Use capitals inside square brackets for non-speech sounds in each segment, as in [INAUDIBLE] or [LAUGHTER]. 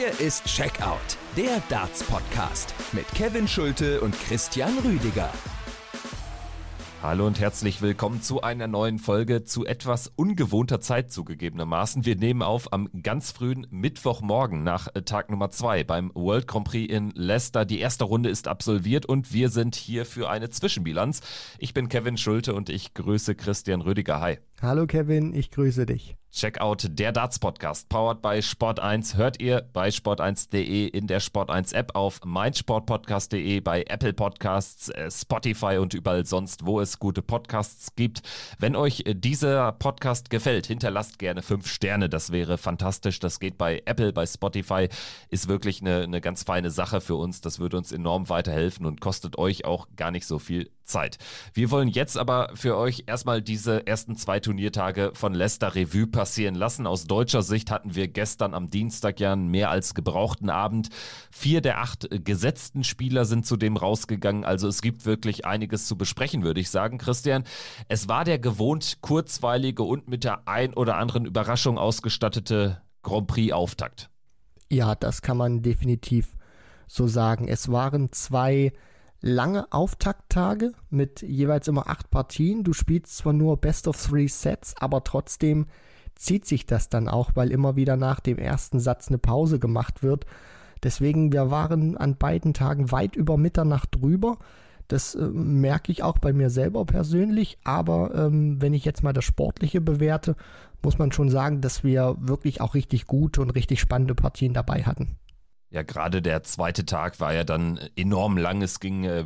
Hier ist Checkout, der Darts-Podcast mit Kevin Schulte und Christian Rüdiger. Hallo und herzlich willkommen zu einer neuen Folge zu etwas ungewohnter Zeit zugegebenermaßen. Wir nehmen auf am ganz frühen Mittwochmorgen nach äh, Tag Nummer zwei beim World Grand Prix in Leicester. Die erste Runde ist absolviert und wir sind hier für eine Zwischenbilanz. Ich bin Kevin Schulte und ich grüße Christian Rüdiger. Hi. Hallo Kevin, ich grüße dich. Checkout der Darts Podcast, powered by Sport1, hört ihr bei sport1.de in der Sport1 App auf meinsportpodcast.de, bei Apple Podcasts, äh, Spotify und überall sonst, wo es gute Podcasts gibt. Wenn euch äh, dieser Podcast gefällt, hinterlasst gerne fünf Sterne, das wäre fantastisch. Das geht bei Apple, bei Spotify, ist wirklich eine, eine ganz feine Sache für uns. Das würde uns enorm weiterhelfen und kostet euch auch gar nicht so viel Zeit. Wir wollen jetzt aber für euch erstmal diese ersten zwei Turniertage von Leicester Revue passieren lassen. Aus deutscher Sicht hatten wir gestern am Dienstag ja einen mehr als gebrauchten Abend. Vier der acht gesetzten Spieler sind zudem rausgegangen. Also es gibt wirklich einiges zu besprechen, würde ich sagen, Christian. Es war der gewohnt kurzweilige und mit der ein oder anderen Überraschung ausgestattete Grand Prix-Auftakt. Ja, das kann man definitiv so sagen. Es waren zwei lange Auftakttage mit jeweils immer acht Partien. Du spielst zwar nur Best of Three Sets, aber trotzdem zieht sich das dann auch, weil immer wieder nach dem ersten Satz eine Pause gemacht wird. Deswegen, wir waren an beiden Tagen weit über Mitternacht drüber. Das äh, merke ich auch bei mir selber persönlich. Aber ähm, wenn ich jetzt mal das Sportliche bewerte, muss man schon sagen, dass wir wirklich auch richtig gute und richtig spannende Partien dabei hatten. Ja, gerade der zweite Tag war ja dann enorm lang. Es ging äh,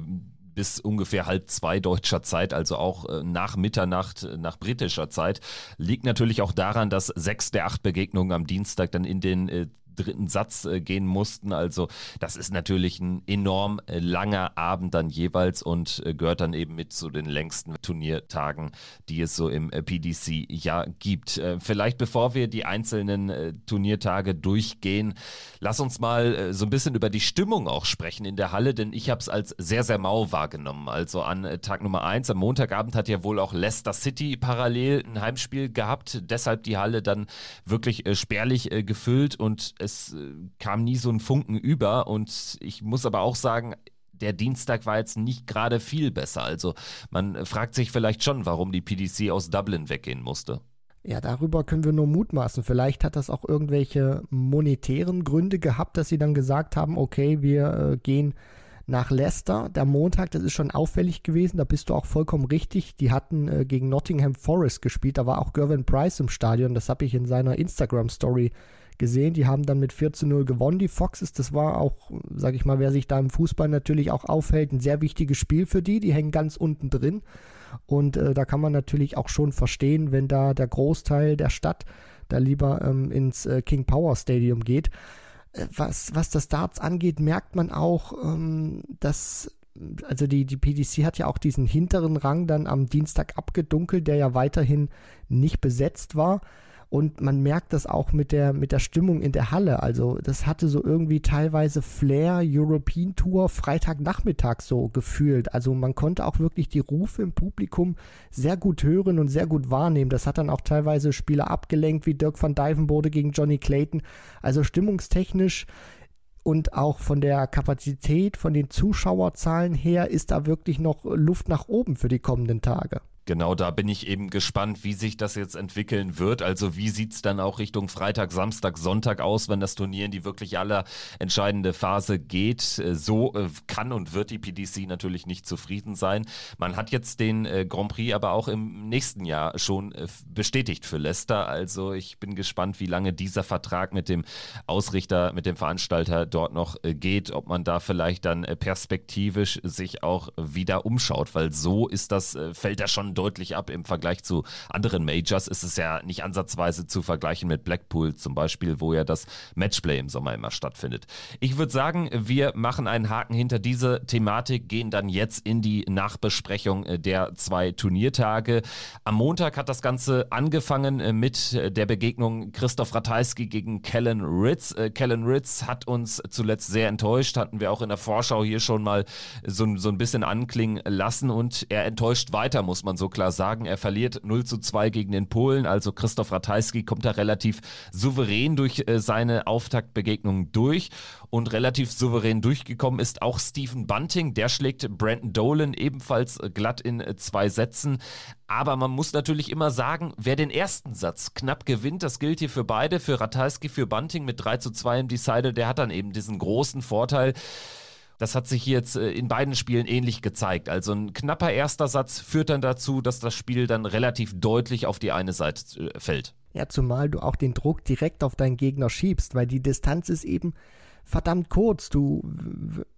bis ungefähr halb zwei deutscher Zeit, also auch äh, nach Mitternacht äh, nach britischer Zeit. Liegt natürlich auch daran, dass sechs der acht Begegnungen am Dienstag dann in den äh, dritten Satz äh, gehen mussten. Also das ist natürlich ein enorm äh, langer Abend dann jeweils und äh, gehört dann eben mit zu den längsten Turniertagen, die es so im äh, PDC ja gibt. Äh, vielleicht bevor wir die einzelnen Turniertage durchgehen, lass uns mal so ein bisschen über die Stimmung auch sprechen in der Halle, denn ich habe es als sehr, sehr mau wahrgenommen. Also an Tag Nummer eins, am Montagabend hat ja wohl auch Leicester City parallel ein Heimspiel gehabt, deshalb die Halle dann wirklich spärlich gefüllt und es äh, kam nie so ein Funken über und ich muss aber auch sagen, der Dienstag war jetzt nicht gerade viel besser. Also man fragt sich vielleicht schon, warum die PDC aus Dublin weggehen musste. Ja, darüber können wir nur mutmaßen. Vielleicht hat das auch irgendwelche monetären Gründe gehabt, dass sie dann gesagt haben, okay, wir äh, gehen nach Leicester. Der Montag, das ist schon auffällig gewesen, da bist du auch vollkommen richtig. Die hatten äh, gegen Nottingham Forest gespielt, da war auch Gervin Price im Stadion, das habe ich in seiner Instagram-Story gesehen. Die haben dann mit 4 zu 0 gewonnen, die Foxes. Das war auch, sage ich mal, wer sich da im Fußball natürlich auch aufhält, ein sehr wichtiges Spiel für die. Die hängen ganz unten drin. Und äh, da kann man natürlich auch schon verstehen, wenn da der Großteil der Stadt da lieber ähm, ins äh, King Power Stadium geht. Äh, was, was das Darts angeht, merkt man auch, ähm, dass also die, die PDC hat ja auch diesen hinteren Rang dann am Dienstag abgedunkelt, der ja weiterhin nicht besetzt war. Und man merkt das auch mit der, mit der Stimmung in der Halle. Also das hatte so irgendwie teilweise Flair, European Tour, Freitagnachmittag so gefühlt. Also man konnte auch wirklich die Rufe im Publikum sehr gut hören und sehr gut wahrnehmen. Das hat dann auch teilweise Spieler abgelenkt, wie Dirk van Dijvenbode gegen Johnny Clayton. Also stimmungstechnisch und auch von der Kapazität, von den Zuschauerzahlen her ist da wirklich noch Luft nach oben für die kommenden Tage. Genau, da bin ich eben gespannt, wie sich das jetzt entwickeln wird. Also wie sieht's dann auch Richtung Freitag, Samstag, Sonntag aus, wenn das Turnier in die wirklich aller entscheidende Phase geht. Äh, so äh, kann und wird die PDC natürlich nicht zufrieden sein. Man hat jetzt den äh, Grand Prix aber auch im nächsten Jahr schon bestätigt für Leicester. Also ich bin gespannt, wie lange dieser Vertrag mit dem Ausrichter, mit dem Veranstalter dort noch geht, ob man da vielleicht dann perspektivisch sich auch wieder umschaut, weil so ist das, fällt da schon deutlich ab im Vergleich zu anderen Majors. Ist es ja nicht ansatzweise zu vergleichen mit Blackpool zum Beispiel, wo ja das Matchplay im Sommer immer stattfindet. Ich würde sagen, wir machen einen Haken hinter diese Thematik, gehen dann jetzt in die Nachbesprechung der zwei Turniertage. Am Montag hat das Ganze angefangen äh, mit der Begegnung Christoph Ratajski gegen Kellen Ritz. Äh, Kellen Ritz hat uns zuletzt sehr enttäuscht, hatten wir auch in der Vorschau hier schon mal so, so ein bisschen anklingen lassen und er enttäuscht weiter, muss man so so klar sagen. Er verliert 0 zu 2 gegen den Polen, also Christoph Ratajski kommt da relativ souverän durch äh, seine Auftaktbegegnung durch und relativ souverän durchgekommen ist auch Stephen Bunting. Der schlägt Brandon Dolan ebenfalls glatt in äh, zwei Sätzen. Aber man muss natürlich immer sagen, wer den ersten Satz knapp gewinnt, das gilt hier für beide, für Ratajski, für Bunting mit 3 zu 2 im Decider, der hat dann eben diesen großen Vorteil. Das hat sich jetzt äh, in beiden Spielen ähnlich gezeigt. Also ein knapper erster Satz führt dann dazu, dass das Spiel dann relativ deutlich auf die eine Seite äh, fällt. Ja, zumal du auch den Druck direkt auf deinen Gegner schiebst, weil die Distanz ist eben verdammt kurz. Du,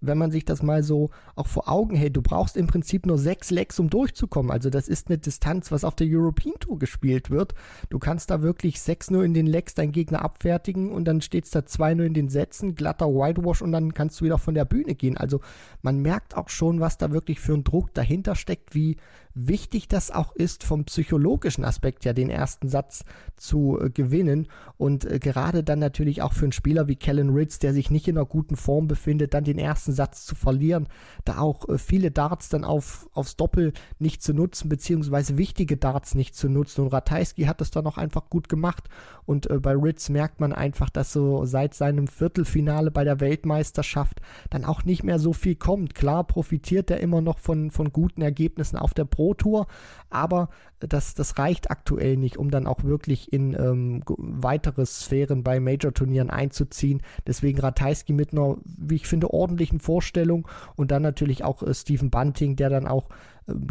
wenn man sich das mal so auch vor Augen hält, du brauchst im Prinzip nur sechs Lecks, um durchzukommen. Also das ist eine Distanz, was auf der European Tour gespielt wird. Du kannst da wirklich 6-0 in den Lecks deinen Gegner abfertigen und dann steht es da 2-0 in den Sätzen, glatter Whitewash und dann kannst du wieder von der Bühne gehen. Also man merkt auch schon, was da wirklich für ein Druck dahinter steckt, wie wichtig das auch ist, vom psychologischen Aspekt ja den ersten Satz zu äh, gewinnen. Und äh, gerade dann natürlich auch für einen Spieler wie Kellen Ritz, der sich nicht in einer guten Form befindet, dann den ersten Satz zu verlieren, da auch äh, viele Darts dann auf, aufs Doppel nicht zu nutzen, beziehungsweise wichtige Darts nicht zu nutzen. Und Ratajski hat das dann auch einfach gut gemacht. Und bei Ritz merkt man einfach, dass so seit seinem Viertelfinale bei der Weltmeisterschaft dann auch nicht mehr so viel kommt. Klar profitiert er immer noch von, von guten Ergebnissen auf der Pro Pro Tour, aber das, das reicht aktuell nicht, um dann auch wirklich in ähm, weitere Sphären bei Major-Turnieren einzuziehen. Deswegen Ratajski mit einer, wie ich finde, ordentlichen Vorstellung und dann natürlich auch äh, Stephen Bunting, der dann auch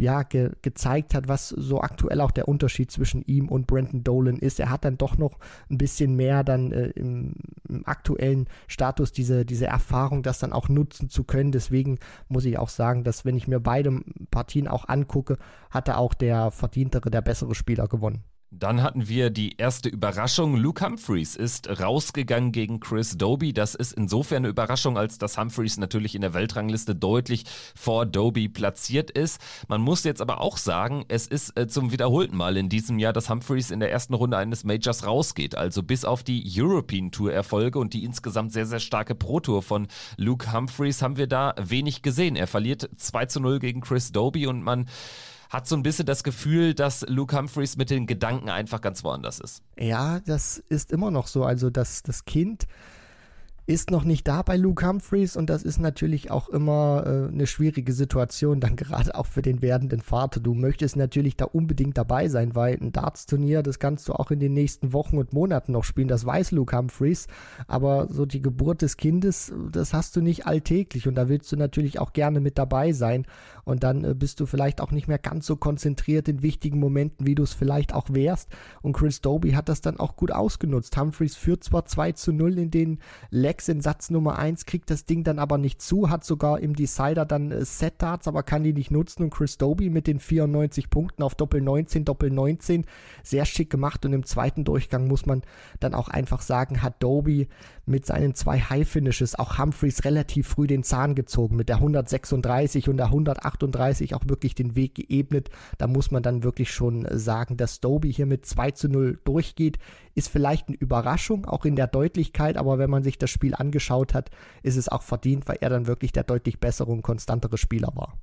ja, ge gezeigt hat, was so aktuell auch der Unterschied zwischen ihm und Brandon Dolan ist. Er hat dann doch noch ein bisschen mehr dann äh, im, im, aktuellen Status diese, diese Erfahrung, das dann auch nutzen zu können. Deswegen muss ich auch sagen, dass wenn ich mir beide Partien auch angucke, hatte auch der verdientere, der bessere Spieler gewonnen. Dann hatten wir die erste Überraschung. Luke Humphreys ist rausgegangen gegen Chris Doby. Das ist insofern eine Überraschung, als dass Humphreys natürlich in der Weltrangliste deutlich vor Doby platziert ist. Man muss jetzt aber auch sagen, es ist äh, zum wiederholten Mal in diesem Jahr, dass Humphreys in der ersten Runde eines Majors rausgeht. Also bis auf die European Tour Erfolge und die insgesamt sehr, sehr starke Pro Tour von Luke Humphreys haben wir da wenig gesehen. Er verliert 2 zu 0 gegen Chris Doby und man hat so ein bisschen das Gefühl, dass Luke Humphreys mit den Gedanken einfach ganz woanders ist. Ja, das ist immer noch so. Also das, das Kind ist noch nicht da bei Luke Humphreys und das ist natürlich auch immer äh, eine schwierige Situation, dann [LAUGHS] gerade auch für den werdenden Vater. Du möchtest natürlich da unbedingt dabei sein, weil ein Darts-Turnier, das kannst du auch in den nächsten Wochen und Monaten noch spielen, das weiß Luke Humphreys, aber so die Geburt des Kindes, das hast du nicht alltäglich und da willst du natürlich auch gerne mit dabei sein und dann äh, bist du vielleicht auch nicht mehr ganz so konzentriert in wichtigen Momenten, wie du es vielleicht auch wärst. Und Chris Doby hat das dann auch gut ausgenutzt. Humphreys führt zwar 2 zu 0 in den Leg Flex in Satz Nummer 1, kriegt das Ding dann aber nicht zu, hat sogar im Decider dann äh, Set-Darts, aber kann die nicht nutzen. Und Chris Doby mit den 94 Punkten auf Doppel 19, Doppel 19 sehr schick gemacht. Und im zweiten Durchgang muss man dann auch einfach sagen, hat Doby mit seinen zwei High-Finishes auch Humphreys relativ früh den Zahn gezogen, mit der 136 und der 138 auch wirklich den Weg geebnet. Da muss man dann wirklich schon sagen, dass Doby hier mit 2 zu 0 durchgeht, ist vielleicht eine Überraschung, auch in der Deutlichkeit, aber wenn man sich das Spiel angeschaut hat, ist es auch verdient, weil er dann wirklich der deutlich bessere und konstantere Spieler war.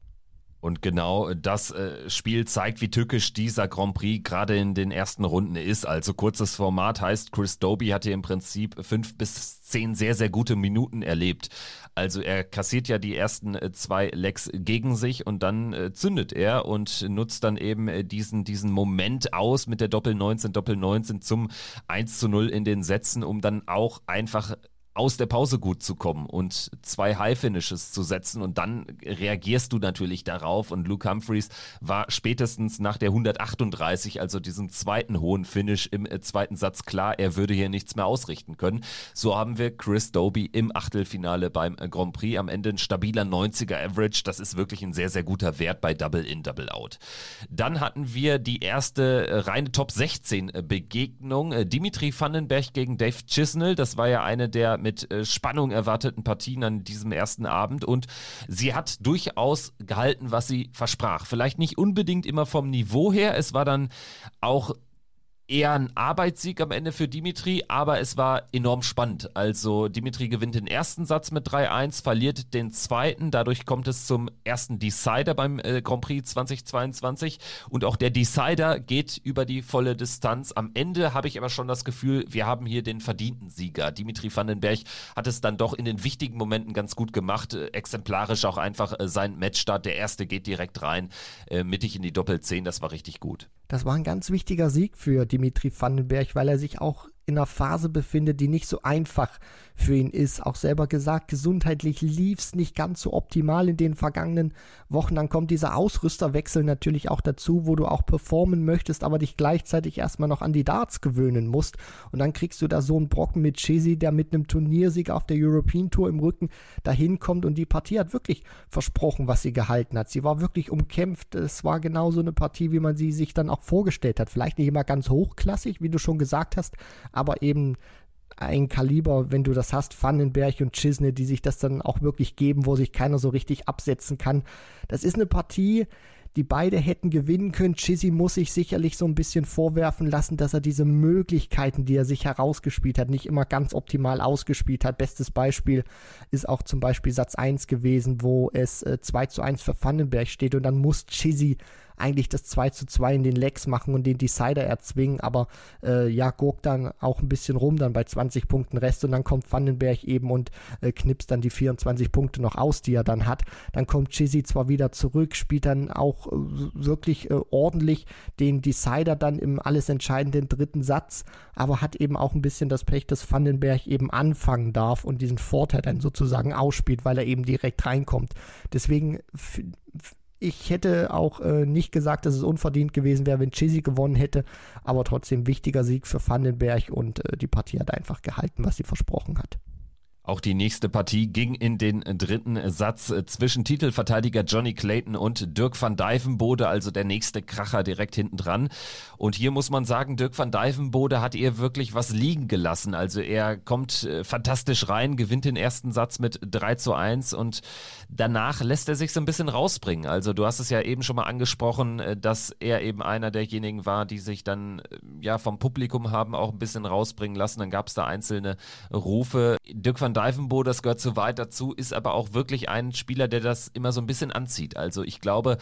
Und genau das äh, Spiel zeigt, wie tückisch dieser Grand Prix gerade in den ersten Runden ist. Also kurzes Format heißt, Chris Doby hat hier im Prinzip fünf bis zehn sehr, sehr gute Minuten erlebt. Also er kassiert ja die ersten äh, zwei Lecks gegen sich und dann äh, zündet er und nutzt dann eben äh, diesen, diesen Moment aus mit der Doppel 19, Doppel 19 zum 1 zu 0 in den Sätzen, um dann auch einfach aus der Pause gut zu kommen und zwei High-Finishes zu setzen. Und dann reagierst du natürlich darauf. Und Luke Humphreys war spätestens nach der 138, also diesem zweiten hohen Finish im äh, zweiten Satz klar, er würde hier nichts mehr ausrichten können. So haben wir Chris Doby im Achtelfinale beim äh, Grand Prix. Am Ende ein stabiler 90er Average, das ist wirklich ein sehr, sehr guter Wert bei Double In, Double Out. Dann hatten wir die erste äh, reine Top 16 Begegnung, Dimitri Vandenberg gegen Dave Chisnell, das war ja eine der mit äh, Spannung erwarteten Partien an diesem ersten Abend und sie hat durchaus gehalten, was sie versprach. Vielleicht nicht unbedingt immer vom Niveau her, es war dann auch eher ein Arbeitssieg am Ende für Dimitri, aber es war enorm spannend. Also Dimitri gewinnt den ersten Satz mit 3-1, verliert den zweiten, dadurch kommt es zum ersten Decider beim äh, Grand Prix 2022 und auch der Decider geht über die volle Distanz. Am Ende habe ich aber schon das Gefühl, wir haben hier den verdienten Sieger. Dimitri Vandenberg hat es dann doch in den wichtigen Momenten ganz gut gemacht, äh, exemplarisch auch einfach äh, sein Matchstart. Der erste geht direkt rein, äh, mittig in die Doppel 10, das war richtig gut. Das war ein ganz wichtiger Sieg für Dimitri Vandenberg, weil er sich auch in einer Phase befindet, die nicht so einfach für ihn ist. Auch selber gesagt, gesundheitlich lief es nicht ganz so optimal in den vergangenen Wochen. Dann kommt dieser Ausrüsterwechsel natürlich auch dazu, wo du auch performen möchtest, aber dich gleichzeitig erstmal noch an die Darts gewöhnen musst. Und dann kriegst du da so einen Brocken mit Chesi, der mit einem Turniersieg auf der European Tour im Rücken dahin kommt. Und die Partie hat wirklich versprochen, was sie gehalten hat. Sie war wirklich umkämpft. Es war genauso eine Partie, wie man sie sich dann auch vorgestellt hat. Vielleicht nicht immer ganz hochklassig, wie du schon gesagt hast, aber eben ein Kaliber, wenn du das hast, Vandenberg und Chisne, die sich das dann auch wirklich geben, wo sich keiner so richtig absetzen kann. Das ist eine Partie, die beide hätten gewinnen können. Chizzy muss sich sicherlich so ein bisschen vorwerfen lassen, dass er diese Möglichkeiten, die er sich herausgespielt hat, nicht immer ganz optimal ausgespielt hat. Bestes Beispiel ist auch zum Beispiel Satz 1 gewesen, wo es äh, 2 zu 1 für Vandenberg steht und dann muss Chizzy eigentlich das 2 zu 2 in den Legs machen und den Decider erzwingen, aber äh, ja, guckt dann auch ein bisschen rum, dann bei 20 Punkten Rest und dann kommt Vandenberg eben und äh, knipst dann die 24 Punkte noch aus, die er dann hat. Dann kommt Chizzy zwar wieder zurück, spielt dann auch äh, wirklich äh, ordentlich den Decider dann im alles entscheidenden dritten Satz, aber hat eben auch ein bisschen das Pech, dass Vandenberg eben anfangen darf und diesen Vorteil dann sozusagen ausspielt, weil er eben direkt reinkommt. Deswegen ich hätte auch äh, nicht gesagt, dass es unverdient gewesen wäre, wenn Chizzy gewonnen hätte, aber trotzdem wichtiger Sieg für Vandenberg und äh, die Partie hat einfach gehalten, was sie versprochen hat. Auch die nächste Partie ging in den dritten Satz zwischen Titelverteidiger Johnny Clayton und Dirk van Dijvenbode, also der nächste Kracher direkt hinten dran. Und hier muss man sagen, Dirk van Dijvenbode hat ihr wirklich was liegen gelassen. Also er kommt äh, fantastisch rein, gewinnt den ersten Satz mit 3 zu 1 und danach lässt er sich so ein bisschen rausbringen. Also du hast es ja eben schon mal angesprochen, äh, dass er eben einer derjenigen war, die sich dann äh, ja vom Publikum haben auch ein bisschen rausbringen lassen. Dann gab es da einzelne Rufe. Dirk van Van Dijvenbo, das gehört so weit dazu, ist aber auch wirklich ein Spieler, der das immer so ein bisschen anzieht. Also ich glaube,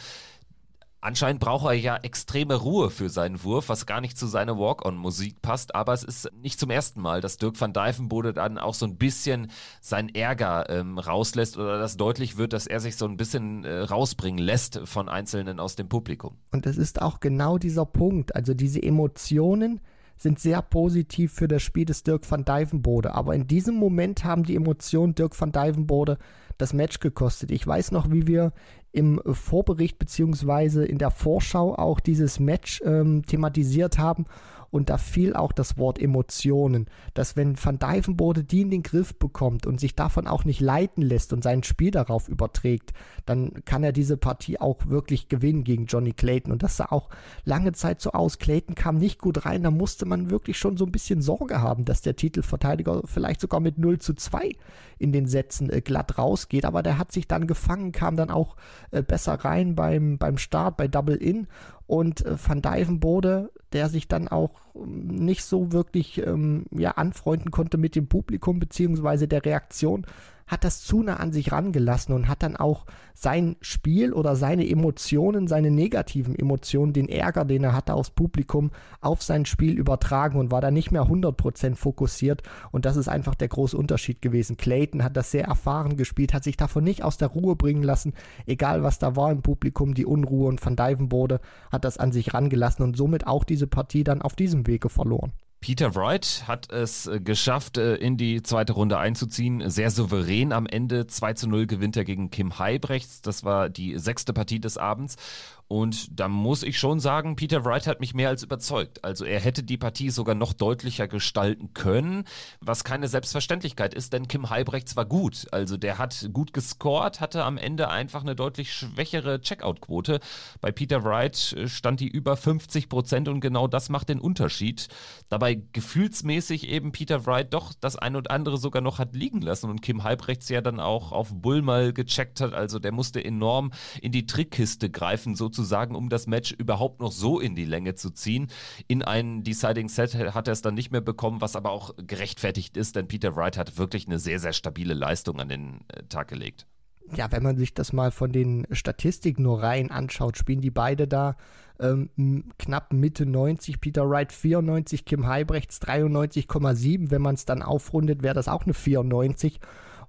Anscheinend braucht er ja extreme Ruhe für seinen Wurf, was gar nicht zu seiner Walk-on-Musik passt. Aber es ist nicht zum ersten Mal, dass Dirk van Dijvenbode dann auch so ein bisschen seinen Ärger ähm, rauslässt oder dass deutlich wird, dass er sich so ein bisschen äh, rausbringen lässt von Einzelnen aus dem Publikum. Und das ist auch genau dieser Punkt. Also diese Emotionen, sind sehr positiv für das Spiel des Dirk van Dijvenbode. Aber in diesem Moment haben die Emotionen Dirk van Dijvenbode das Match gekostet. Ich weiß noch, wie wir im Vorbericht beziehungsweise in der Vorschau auch dieses Match ähm, thematisiert haben und da fiel auch das Wort Emotionen, dass wenn Van Dijvenbode die in den Griff bekommt und sich davon auch nicht leiten lässt und sein Spiel darauf überträgt, dann kann er diese Partie auch wirklich gewinnen gegen Johnny Clayton. Und das sah auch lange Zeit so aus. Clayton kam nicht gut rein, da musste man wirklich schon so ein bisschen Sorge haben, dass der Titelverteidiger vielleicht sogar mit 0 zu 2 in den Sätzen äh, glatt rausgeht. Aber der hat sich dann gefangen, kam dann auch äh, besser rein beim, beim Start, bei Double In und äh, Van Dijvenbode, der sich dann auch ähm, nicht so wirklich ähm, ja, anfreunden konnte mit dem Publikum beziehungsweise der Reaktion, hat das zu nah an sich rangelassen und hat dann auch sein Spiel oder seine Emotionen, seine negativen Emotionen, den Ärger, den er hatte aufs Publikum, auf sein Spiel übertragen und war da nicht mehr 100% fokussiert. Und das ist einfach der große Unterschied gewesen. Clayton hat das sehr erfahren gespielt, hat sich davon nicht aus der Ruhe bringen lassen, egal was da war im Publikum, die Unruhe und Van Dijvenbode hat das an sich rangelassen und somit auch diese Partie dann auf diesem Wege verloren. Peter Wright hat es äh, geschafft, äh, in die zweite Runde einzuziehen. Sehr souverän am Ende. 2 zu 0 gewinnt er gegen Kim Heibrechts. Das war die sechste Partie des Abends. Und da muss ich schon sagen, Peter Wright hat mich mehr als überzeugt. Also er hätte die Partie sogar noch deutlicher gestalten können, was keine Selbstverständlichkeit ist, denn Kim Heibrechts war gut. Also der hat gut gescored, hatte am Ende einfach eine deutlich schwächere Checkout-Quote. Bei Peter Wright äh, stand die über 50 Prozent und genau das macht den Unterschied. Dabei wobei gefühlsmäßig eben Peter Wright doch das ein und andere sogar noch hat liegen lassen und Kim Halbrechts ja dann auch auf Bull mal gecheckt hat. Also der musste enorm in die Trickkiste greifen, sozusagen, um das Match überhaupt noch so in die Länge zu ziehen. In einen Deciding Set hat er es dann nicht mehr bekommen, was aber auch gerechtfertigt ist, denn Peter Wright hat wirklich eine sehr, sehr stabile Leistung an den äh, Tag gelegt. Ja, wenn man sich das mal von den Statistiken nur rein anschaut, spielen die beide da ähm, knapp Mitte 90, Peter Wright 94, Kim Heibrechts 93,7. Wenn man es dann aufrundet, wäre das auch eine 94.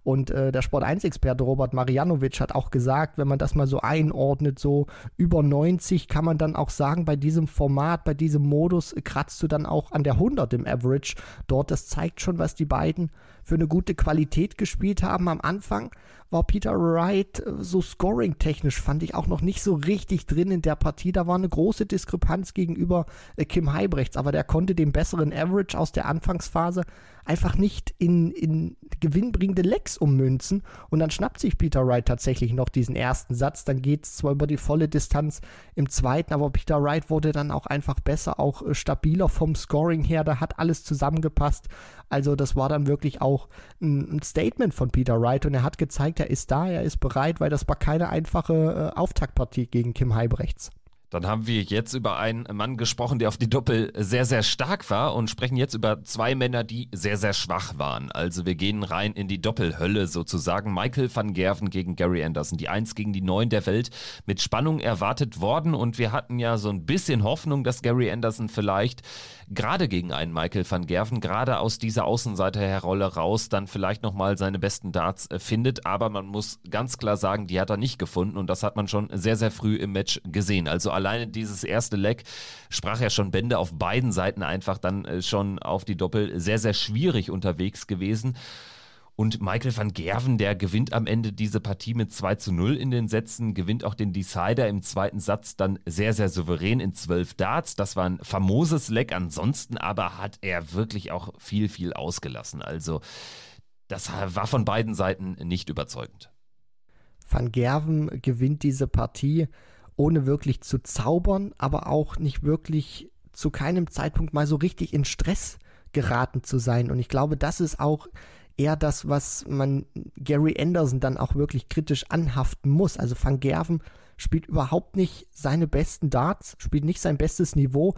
Und äh, der Sport 1-Experte Robert Marianovic hat auch gesagt, wenn man das mal so einordnet, so über 90 kann man dann auch sagen, bei diesem Format, bei diesem Modus kratzt du dann auch an der 100 im Average dort. Das zeigt schon, was die beiden für eine gute Qualität gespielt haben am Anfang war Peter Wright äh, so scoring-technisch, fand ich auch noch nicht so richtig drin in der Partie. Da war eine große Diskrepanz gegenüber äh, Kim Heibrechts, aber der konnte den besseren Average aus der Anfangsphase einfach nicht in, in gewinnbringende Lecks ummünzen. Und dann schnappt sich Peter Wright tatsächlich noch diesen ersten Satz. Dann geht es zwar über die volle Distanz im zweiten, aber Peter Wright wurde dann auch einfach besser, auch äh, stabiler vom Scoring her. Da hat alles zusammengepasst. Also das war dann wirklich auch ein, ein Statement von Peter Wright und er hat gezeigt, er ist da, er ist bereit, weil das war keine einfache äh, Auftaktpartie gegen Kim Heibrechts. Dann haben wir jetzt über einen Mann gesprochen, der auf die Doppel sehr, sehr stark war und sprechen jetzt über zwei Männer, die sehr, sehr schwach waren. Also wir gehen rein in die Doppelhölle sozusagen. Michael van Gerven gegen Gary Anderson, die Eins gegen die Neun der Welt, mit Spannung erwartet worden und wir hatten ja so ein bisschen Hoffnung, dass Gary Anderson vielleicht gerade gegen einen Michael van Gerven, gerade aus dieser Außenseiterrolle raus, dann vielleicht nochmal seine besten Darts äh, findet. Aber man muss ganz klar sagen, die hat er nicht gefunden und das hat man schon sehr, sehr früh im Match gesehen. Also alleine dieses erste Leck sprach ja schon Bände auf beiden Seiten einfach dann äh, schon auf die Doppel sehr, sehr schwierig unterwegs gewesen. Und Michael van Gerven, der gewinnt am Ende diese Partie mit 2 zu 0 in den Sätzen, gewinnt auch den Decider im zweiten Satz dann sehr, sehr souverän in 12 Darts. Das war ein famoses Leck. Ansonsten aber hat er wirklich auch viel, viel ausgelassen. Also das war von beiden Seiten nicht überzeugend. Van Gerven gewinnt diese Partie ohne wirklich zu zaubern, aber auch nicht wirklich zu keinem Zeitpunkt mal so richtig in Stress geraten zu sein. Und ich glaube, das ist auch eher das, was man Gary Anderson dann auch wirklich kritisch anhaften muss. Also Van Gerven spielt überhaupt nicht seine besten Darts, spielt nicht sein bestes Niveau,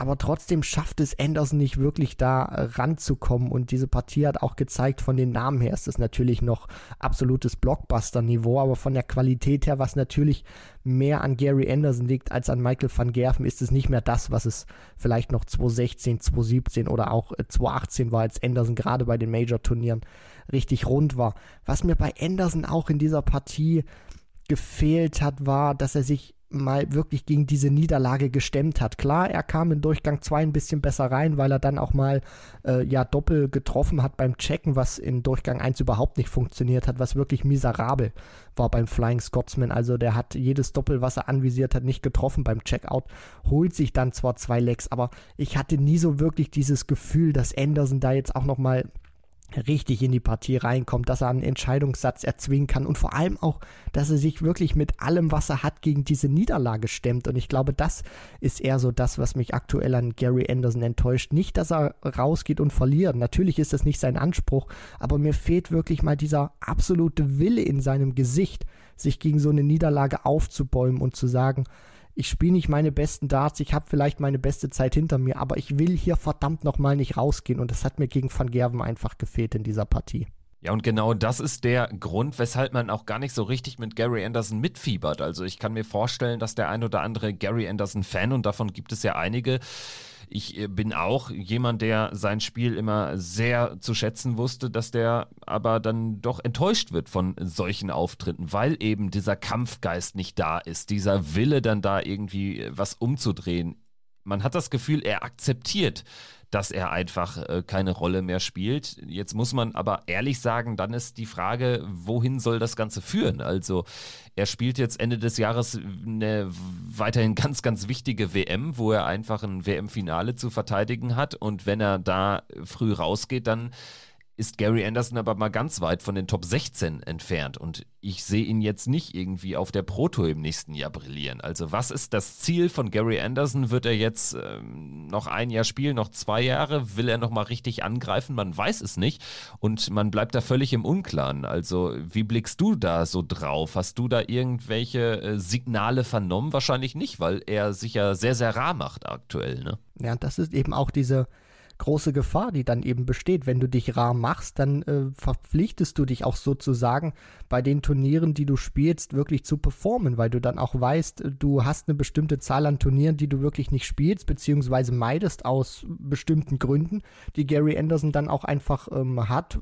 aber trotzdem schafft es Anderson nicht wirklich da ranzukommen und diese Partie hat auch gezeigt, von den Namen her ist es natürlich noch absolutes Blockbuster-Niveau, aber von der Qualität her, was natürlich mehr an Gary Anderson liegt als an Michael van Gerven, ist es nicht mehr das, was es vielleicht noch 2016, 2017 oder auch 2018 äh, war, als Anderson gerade bei den Major-Turnieren richtig rund war. Was mir bei Anderson auch in dieser Partie gefehlt hat, war, dass er sich mal wirklich gegen diese Niederlage gestemmt hat. Klar, er kam in Durchgang 2 ein bisschen besser rein, weil er dann auch mal äh, ja doppel getroffen hat beim Checken, was in Durchgang 1 überhaupt nicht funktioniert hat, was wirklich miserabel war beim Flying Scotsman. Also der hat jedes Doppel, was er anvisiert hat, nicht getroffen beim Checkout, holt sich dann zwar zwei Lecks, aber ich hatte nie so wirklich dieses Gefühl, dass Anderson da jetzt auch noch mal richtig in die Partie reinkommt, dass er einen Entscheidungssatz erzwingen kann und vor allem auch, dass er sich wirklich mit allem, was er hat, gegen diese Niederlage stemmt. Und ich glaube, das ist eher so das, was mich aktuell an Gary Anderson enttäuscht. Nicht, dass er rausgeht und verliert. Natürlich ist das nicht sein Anspruch, aber mir fehlt wirklich mal dieser absolute Wille in seinem Gesicht, sich gegen so eine Niederlage aufzubäumen und zu sagen, ich spiele nicht meine besten Darts, ich habe vielleicht meine beste Zeit hinter mir, aber ich will hier verdammt nochmal nicht rausgehen und das hat mir gegen Van Gerven einfach gefehlt in dieser Partie. Ja, und genau das ist der Grund, weshalb man auch gar nicht so richtig mit Gary Anderson mitfiebert. Also ich kann mir vorstellen, dass der ein oder andere Gary Anderson-Fan, und davon gibt es ja einige, ich äh, bin auch jemand, der sein Spiel immer sehr zu schätzen wusste, dass der aber dann doch enttäuscht wird von solchen Auftritten, weil eben dieser Kampfgeist nicht da ist, dieser Wille dann da irgendwie äh, was umzudrehen. Man hat das Gefühl, er akzeptiert dass er einfach äh, keine Rolle mehr spielt. Jetzt muss man aber ehrlich sagen, dann ist die Frage, wohin soll das Ganze führen? Also er spielt jetzt Ende des Jahres eine weiterhin ganz, ganz wichtige WM, wo er einfach ein WM-Finale zu verteidigen hat und wenn er da früh rausgeht, dann ist Gary Anderson aber mal ganz weit von den Top 16 entfernt und ich sehe ihn jetzt nicht irgendwie auf der Pro Tour im nächsten Jahr brillieren. Also was ist das Ziel von Gary Anderson? Wird er jetzt ähm, noch ein Jahr spielen, noch zwei Jahre? Will er noch mal richtig angreifen? Man weiß es nicht und man bleibt da völlig im Unklaren. Also wie blickst du da so drauf? Hast du da irgendwelche äh, Signale vernommen? Wahrscheinlich nicht, weil er sich ja sehr, sehr rar macht aktuell. Ne? Ja, das ist eben auch diese große Gefahr, die dann eben besteht. Wenn du dich rar machst, dann äh, verpflichtest du dich auch sozusagen bei den Turnieren, die du spielst, wirklich zu performen, weil du dann auch weißt, du hast eine bestimmte Zahl an Turnieren, die du wirklich nicht spielst, beziehungsweise meidest aus bestimmten Gründen, die Gary Anderson dann auch einfach ähm, hat,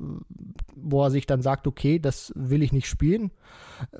wo er sich dann sagt, okay, das will ich nicht spielen.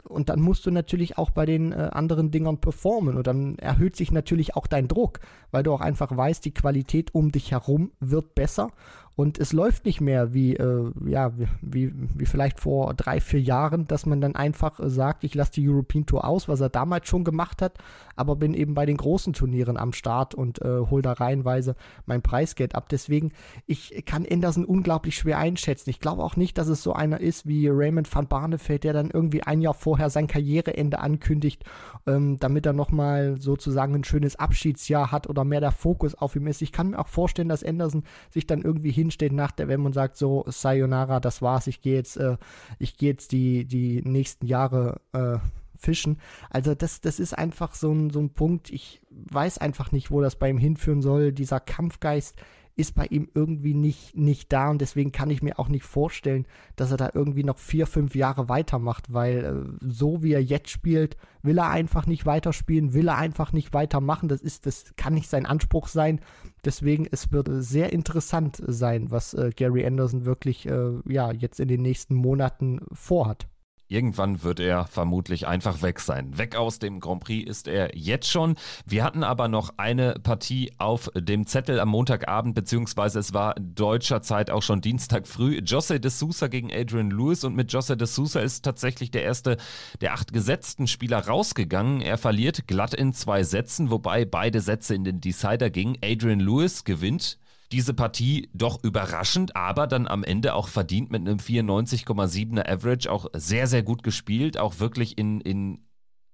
Und dann musst du natürlich auch bei den äh, anderen Dingern performen und dann erhöht sich natürlich auch dein Druck, weil du auch einfach weißt, die Qualität um dich herum wird besser und es läuft nicht mehr wie, äh, ja, wie, wie vielleicht vor drei, vier Jahren, dass man dann einfach äh, sagt, ich lasse die European Tour aus, was er damals schon gemacht hat, aber bin eben bei den großen Turnieren am Start und äh, hole da reihenweise mein Preisgeld ab. Deswegen, ich kann Anderson unglaublich schwer einschätzen. Ich glaube auch nicht, dass es so einer ist wie Raymond van Barneveld, der dann irgendwie ein Jahr vorher sein Karriereende ankündigt, ähm, damit er nochmal sozusagen ein schönes Abschiedsjahr hat oder mehr der Fokus auf ihm ist. Ich kann mir auch vorstellen, dass Anderson sich dann irgendwie hin hinsteht nach der WM und sagt so, Sayonara, das war's, ich gehe jetzt, äh, ich gehe jetzt die, die nächsten Jahre äh, fischen. Also das, das ist einfach so ein, so ein Punkt, ich weiß einfach nicht, wo das bei ihm hinführen soll. Dieser Kampfgeist, ist bei ihm irgendwie nicht, nicht da und deswegen kann ich mir auch nicht vorstellen, dass er da irgendwie noch vier, fünf Jahre weitermacht, weil äh, so wie er jetzt spielt, will er einfach nicht weiterspielen, will er einfach nicht weitermachen. Das ist, das kann nicht sein Anspruch sein. Deswegen, es wird sehr interessant sein, was äh, Gary Anderson wirklich äh, ja jetzt in den nächsten Monaten vorhat. Irgendwann wird er vermutlich einfach weg sein. Weg aus dem Grand Prix ist er jetzt schon. Wir hatten aber noch eine Partie auf dem Zettel am Montagabend, beziehungsweise es war deutscher Zeit auch schon Dienstag früh. Josse de Sousa gegen Adrian Lewis und mit Josse de Sousa ist tatsächlich der erste der acht gesetzten Spieler rausgegangen. Er verliert glatt in zwei Sätzen, wobei beide Sätze in den Decider gingen. Adrian Lewis gewinnt diese Partie doch überraschend, aber dann am Ende auch verdient mit einem 94,7er Average, auch sehr, sehr gut gespielt, auch wirklich in, in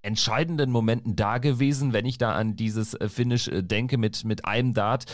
entscheidenden Momenten da gewesen, wenn ich da an dieses äh, Finish äh, denke mit, mit einem Dart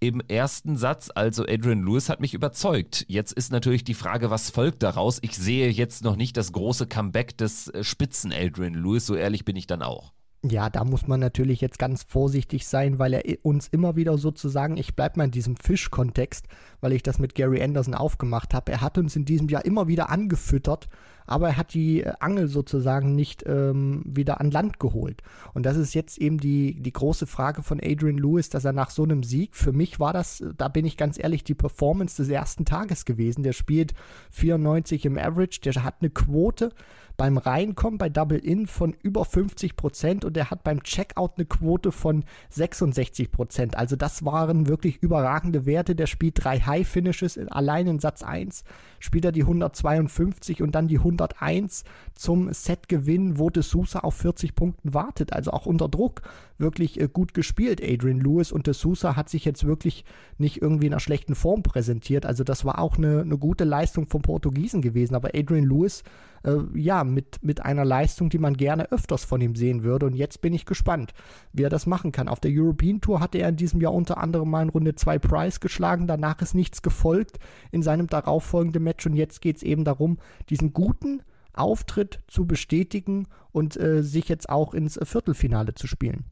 im ersten Satz. Also Adrian Lewis hat mich überzeugt. Jetzt ist natürlich die Frage, was folgt daraus? Ich sehe jetzt noch nicht das große Comeback des äh, Spitzen Adrian Lewis, so ehrlich bin ich dann auch. Ja, da muss man natürlich jetzt ganz vorsichtig sein, weil er uns immer wieder sozusagen, ich bleibe mal in diesem Fischkontext, weil ich das mit Gary Anderson aufgemacht habe, er hat uns in diesem Jahr immer wieder angefüttert, aber er hat die äh, Angel sozusagen nicht ähm, wieder an Land geholt. Und das ist jetzt eben die, die große Frage von Adrian Lewis, dass er nach so einem Sieg, für mich war das, da bin ich ganz ehrlich, die Performance des ersten Tages gewesen. Der spielt 94 im Average, der hat eine Quote beim Reinkommen bei Double In von über 50 Prozent und er hat beim Checkout eine Quote von 66 Prozent. Also das waren wirklich überragende Werte. Der spielt drei High Finishes allein in Satz 1, spielt er die 152 und dann die 101 zum Setgewinn, wo De Sousa auf 40 Punkten wartet. Also auch unter Druck wirklich äh, gut gespielt, Adrian Lewis. Und De Sousa hat sich jetzt wirklich nicht irgendwie in einer schlechten Form präsentiert. Also das war auch eine, eine gute Leistung vom Portugiesen gewesen. Aber Adrian Lewis, äh, ja, mit, mit einer Leistung, die man gerne öfters von ihm sehen würde. Und jetzt bin ich gespannt, wie er das machen kann. Auf der European Tour hatte er in diesem Jahr unter anderem mal in Runde 2 Price geschlagen. Danach ist nichts gefolgt in seinem darauffolgenden Match. Und jetzt geht es eben darum, diesen guten Auftritt zu bestätigen und äh, sich jetzt auch ins Viertelfinale zu spielen.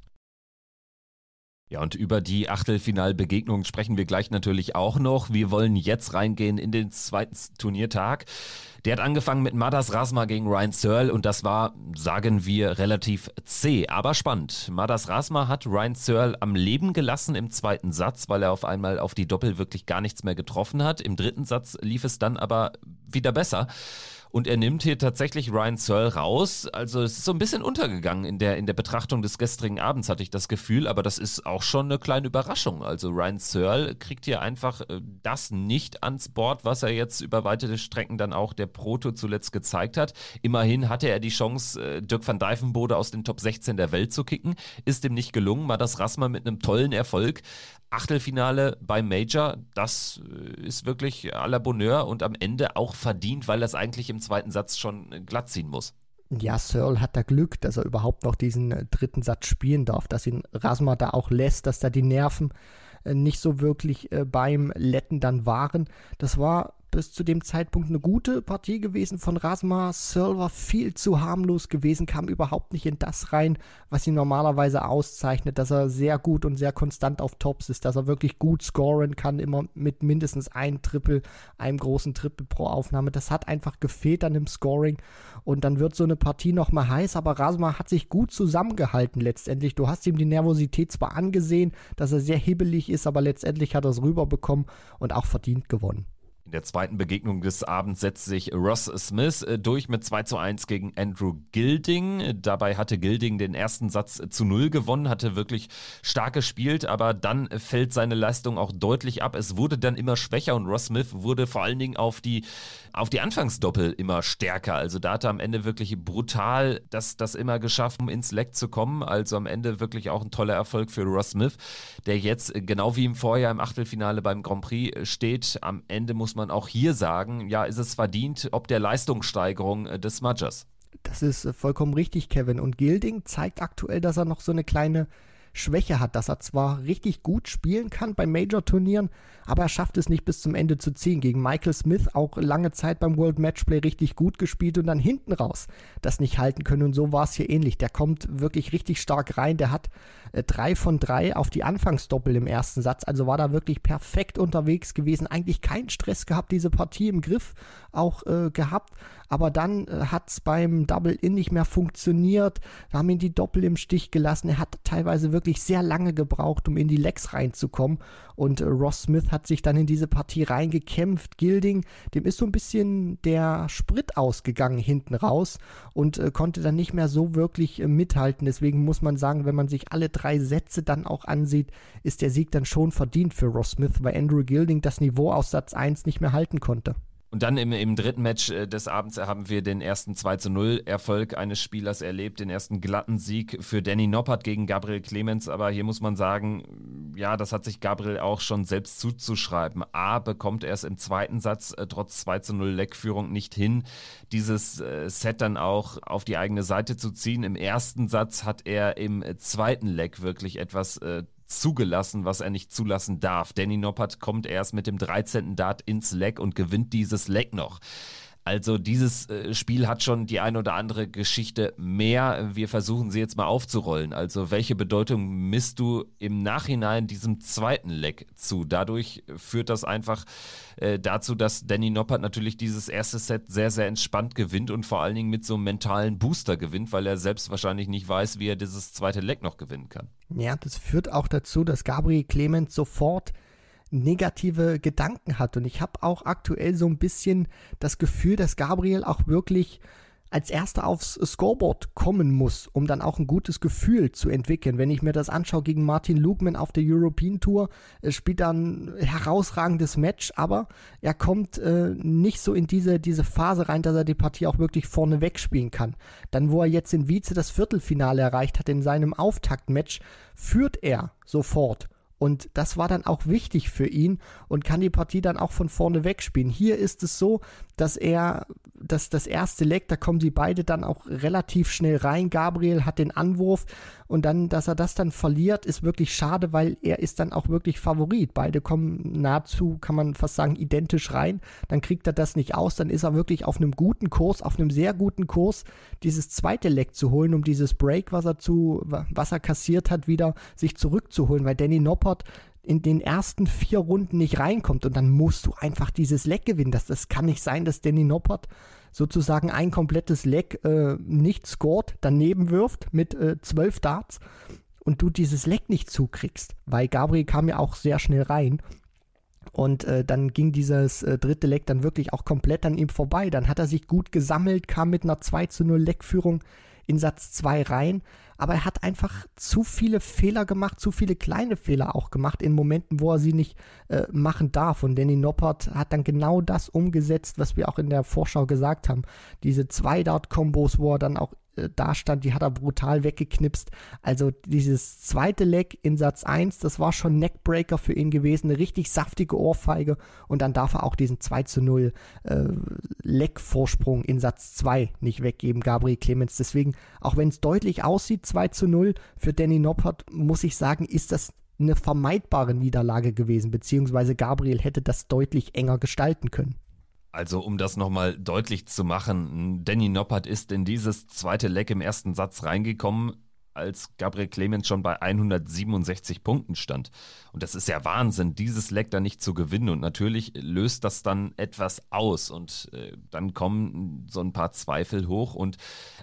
Ja, und über die Achtelfinalbegegnung sprechen wir gleich natürlich auch noch. Wir wollen jetzt reingehen in den zweiten Turniertag. Der hat angefangen mit Madas Rasma gegen Ryan Searle und das war, sagen wir, relativ zäh, aber spannend. Madas Rasma hat Ryan Searle am Leben gelassen im zweiten Satz, weil er auf einmal auf die Doppel wirklich gar nichts mehr getroffen hat. Im dritten Satz lief es dann aber wieder besser. Und er nimmt hier tatsächlich Ryan Searle raus. Also es ist so ein bisschen untergegangen in der, in der Betrachtung des gestrigen Abends, hatte ich das Gefühl. Aber das ist auch schon eine kleine Überraschung. Also Ryan Searle kriegt hier einfach äh, das nicht ans Board, was er jetzt über weite Strecken dann auch der Proto zuletzt gezeigt hat. Immerhin hatte er die Chance, äh, Dirk van Dijvenbode aus den Top 16 der Welt zu kicken. Ist ihm nicht gelungen. Mal das Rasma mit einem tollen Erfolg. Achtelfinale beim Major, das äh, ist wirklich à la Bonheur und am Ende auch verdient, weil es eigentlich im zweiten Satz schon glatt ziehen muss. Ja, Searle hat da Glück, dass er überhaupt noch diesen äh, dritten Satz spielen darf, dass ihn Rasma da auch lässt, dass da die Nerven äh, nicht so wirklich beim Letten dann waren. Das war bis zu dem Zeitpunkt eine gute Partie gewesen von Rasma. Searle war viel zu harmlos gewesen, kam überhaupt nicht in das rein, was ihn normalerweise auszeichnet, dass er sehr gut und sehr konstant auf Tops ist, dass er wirklich gut scoren kann, immer mit mindestens einem Triple, einem großen Triple pro Aufnahme. Das hat einfach gefehlt an dem Scoring und dann wird so eine Partie nochmal heiß, aber Rasma hat sich gut zusammengehalten letztendlich. Du hast ihm die Nervosität zwar angesehen, dass er sehr hibbelig ist, aber letztendlich hat er es rüberbekommen und auch verdient gewonnen. In der zweiten Begegnung des Abends setzt sich Ross Smith äh, durch mit 2 zu 1 gegen Andrew Gilding. Dabei hatte Gilding den ersten Satz zu 0 gewonnen, hatte wirklich stark gespielt, aber dann fällt seine Leistung auch deutlich ab. Es wurde dann immer schwächer und Ross Smith wurde vor allen Dingen auf die, auf die Anfangsdoppel immer stärker. Also da hat er am Ende wirklich brutal das, das immer geschafft, um ins Leck zu kommen. Also am Ende wirklich auch ein toller Erfolg für Ross Smith, der jetzt genau wie im Vorjahr im Achtelfinale beim Grand Prix steht. Am Ende muss man auch hier sagen, ja, ist es verdient, ob der Leistungssteigerung äh, des Smudgers. Das ist äh, vollkommen richtig, Kevin. Und Gilding zeigt aktuell, dass er noch so eine kleine Schwäche hat, dass er zwar richtig gut spielen kann bei Major-Turnieren, aber er schafft es nicht bis zum Ende zu ziehen. Gegen Michael Smith auch lange Zeit beim World Matchplay richtig gut gespielt und dann hinten raus das nicht halten können. Und so war es hier ähnlich. Der kommt wirklich richtig stark rein. Der hat äh, drei von drei auf die Anfangsdoppel im ersten Satz. Also war da wirklich perfekt unterwegs gewesen. Eigentlich keinen Stress gehabt, diese Partie im Griff auch äh, gehabt aber dann äh, hat es beim Double-In nicht mehr funktioniert. Da haben ihn die Doppel im Stich gelassen. Er hat teilweise wirklich sehr lange gebraucht, um in die Legs reinzukommen. Und äh, Ross Smith hat sich dann in diese Partie reingekämpft. Gilding, dem ist so ein bisschen der Sprit ausgegangen hinten raus und äh, konnte dann nicht mehr so wirklich äh, mithalten. Deswegen muss man sagen, wenn man sich alle drei Sätze dann auch ansieht, ist der Sieg dann schon verdient für Ross Smith, weil Andrew Gilding das Niveau aus Satz 1 nicht mehr halten konnte. Und dann im, im dritten Match äh, des Abends haben wir den ersten 2 zu 0 Erfolg eines Spielers erlebt, den ersten glatten Sieg für Danny Noppert gegen Gabriel Clemens. Aber hier muss man sagen, ja, das hat sich Gabriel auch schon selbst zuzuschreiben. A, bekommt er es im zweiten Satz äh, trotz 2 zu 0 Leckführung nicht hin, dieses äh, Set dann auch auf die eigene Seite zu ziehen. Im ersten Satz hat er im zweiten Leck wirklich etwas äh, zugelassen, was er nicht zulassen darf. Danny Noppert kommt erst mit dem 13. Dart ins Leck und gewinnt dieses Leck noch. Also dieses äh, Spiel hat schon die eine oder andere Geschichte mehr. Wir versuchen sie jetzt mal aufzurollen. Also welche Bedeutung misst du im Nachhinein diesem zweiten Leck zu? Dadurch führt das einfach äh, dazu, dass Danny Noppert natürlich dieses erste Set sehr, sehr entspannt gewinnt und vor allen Dingen mit so einem mentalen Booster gewinnt, weil er selbst wahrscheinlich nicht weiß, wie er dieses zweite Leck noch gewinnen kann. Ja, das führt auch dazu, dass Gabriel Clemens sofort negative Gedanken hat. Und ich habe auch aktuell so ein bisschen das Gefühl, dass Gabriel auch wirklich als erster aufs Scoreboard kommen muss, um dann auch ein gutes Gefühl zu entwickeln. Wenn ich mir das anschaue gegen Martin Lugman auf der European Tour, er spielt dann ein herausragendes Match, aber er kommt äh, nicht so in diese, diese Phase rein, dass er die Partie auch wirklich vorne wegspielen kann. Dann, wo er jetzt in Vize das Viertelfinale erreicht hat, in seinem Auftaktmatch, führt er sofort und das war dann auch wichtig für ihn und kann die Partie dann auch von vorne wegspielen. Hier ist es so, dass er, dass das erste Leck, da kommen sie beide dann auch relativ schnell rein. Gabriel hat den Anwurf und dann, dass er das dann verliert, ist wirklich schade, weil er ist dann auch wirklich Favorit. Beide kommen nahezu, kann man fast sagen, identisch rein. Dann kriegt er das nicht aus, dann ist er wirklich auf einem guten Kurs, auf einem sehr guten Kurs, dieses zweite Leck zu holen, um dieses Break, was er zu, was er kassiert hat, wieder sich zurückzuholen, weil Danny Noppert in den ersten vier Runden nicht reinkommt und dann musst du einfach dieses Leck gewinnen. Das, das kann nicht sein, dass Danny Noppert sozusagen ein komplettes Leck äh, nicht scored, daneben wirft mit äh, zwölf Darts und du dieses Leck nicht zukriegst, weil Gabriel kam ja auch sehr schnell rein. Und äh, dann ging dieses äh, dritte Leck dann wirklich auch komplett an ihm vorbei. Dann hat er sich gut gesammelt, kam mit einer 2 zu 0 Leckführung in Satz 2 rein. Aber er hat einfach zu viele Fehler gemacht, zu viele kleine Fehler auch gemacht in Momenten, wo er sie nicht äh, machen darf. Und Danny Noppert hat dann genau das umgesetzt, was wir auch in der Vorschau gesagt haben. Diese Zwei-Dart-Kombos, wo er dann auch äh, da stand, die hat er brutal weggeknipst. Also dieses zweite Leck in Satz 1, das war schon Neckbreaker für ihn gewesen, eine richtig saftige Ohrfeige und dann darf er auch diesen 2 zu 0 äh, Leckvorsprung in Satz 2 nicht weggeben, Gabriel Clemens. Deswegen, auch wenn es deutlich aussieht, 2 zu 0 für Danny Noppert, muss ich sagen, ist das eine vermeidbare Niederlage gewesen, beziehungsweise Gabriel hätte das deutlich enger gestalten können. Also um das nochmal deutlich zu machen, Danny Noppert ist in dieses zweite Leck im ersten Satz reingekommen, als Gabriel Clemens schon bei 167 Punkten stand. Und das ist ja Wahnsinn, dieses Leck da nicht zu gewinnen. Und natürlich löst das dann etwas aus und äh, dann kommen so ein paar Zweifel hoch. Und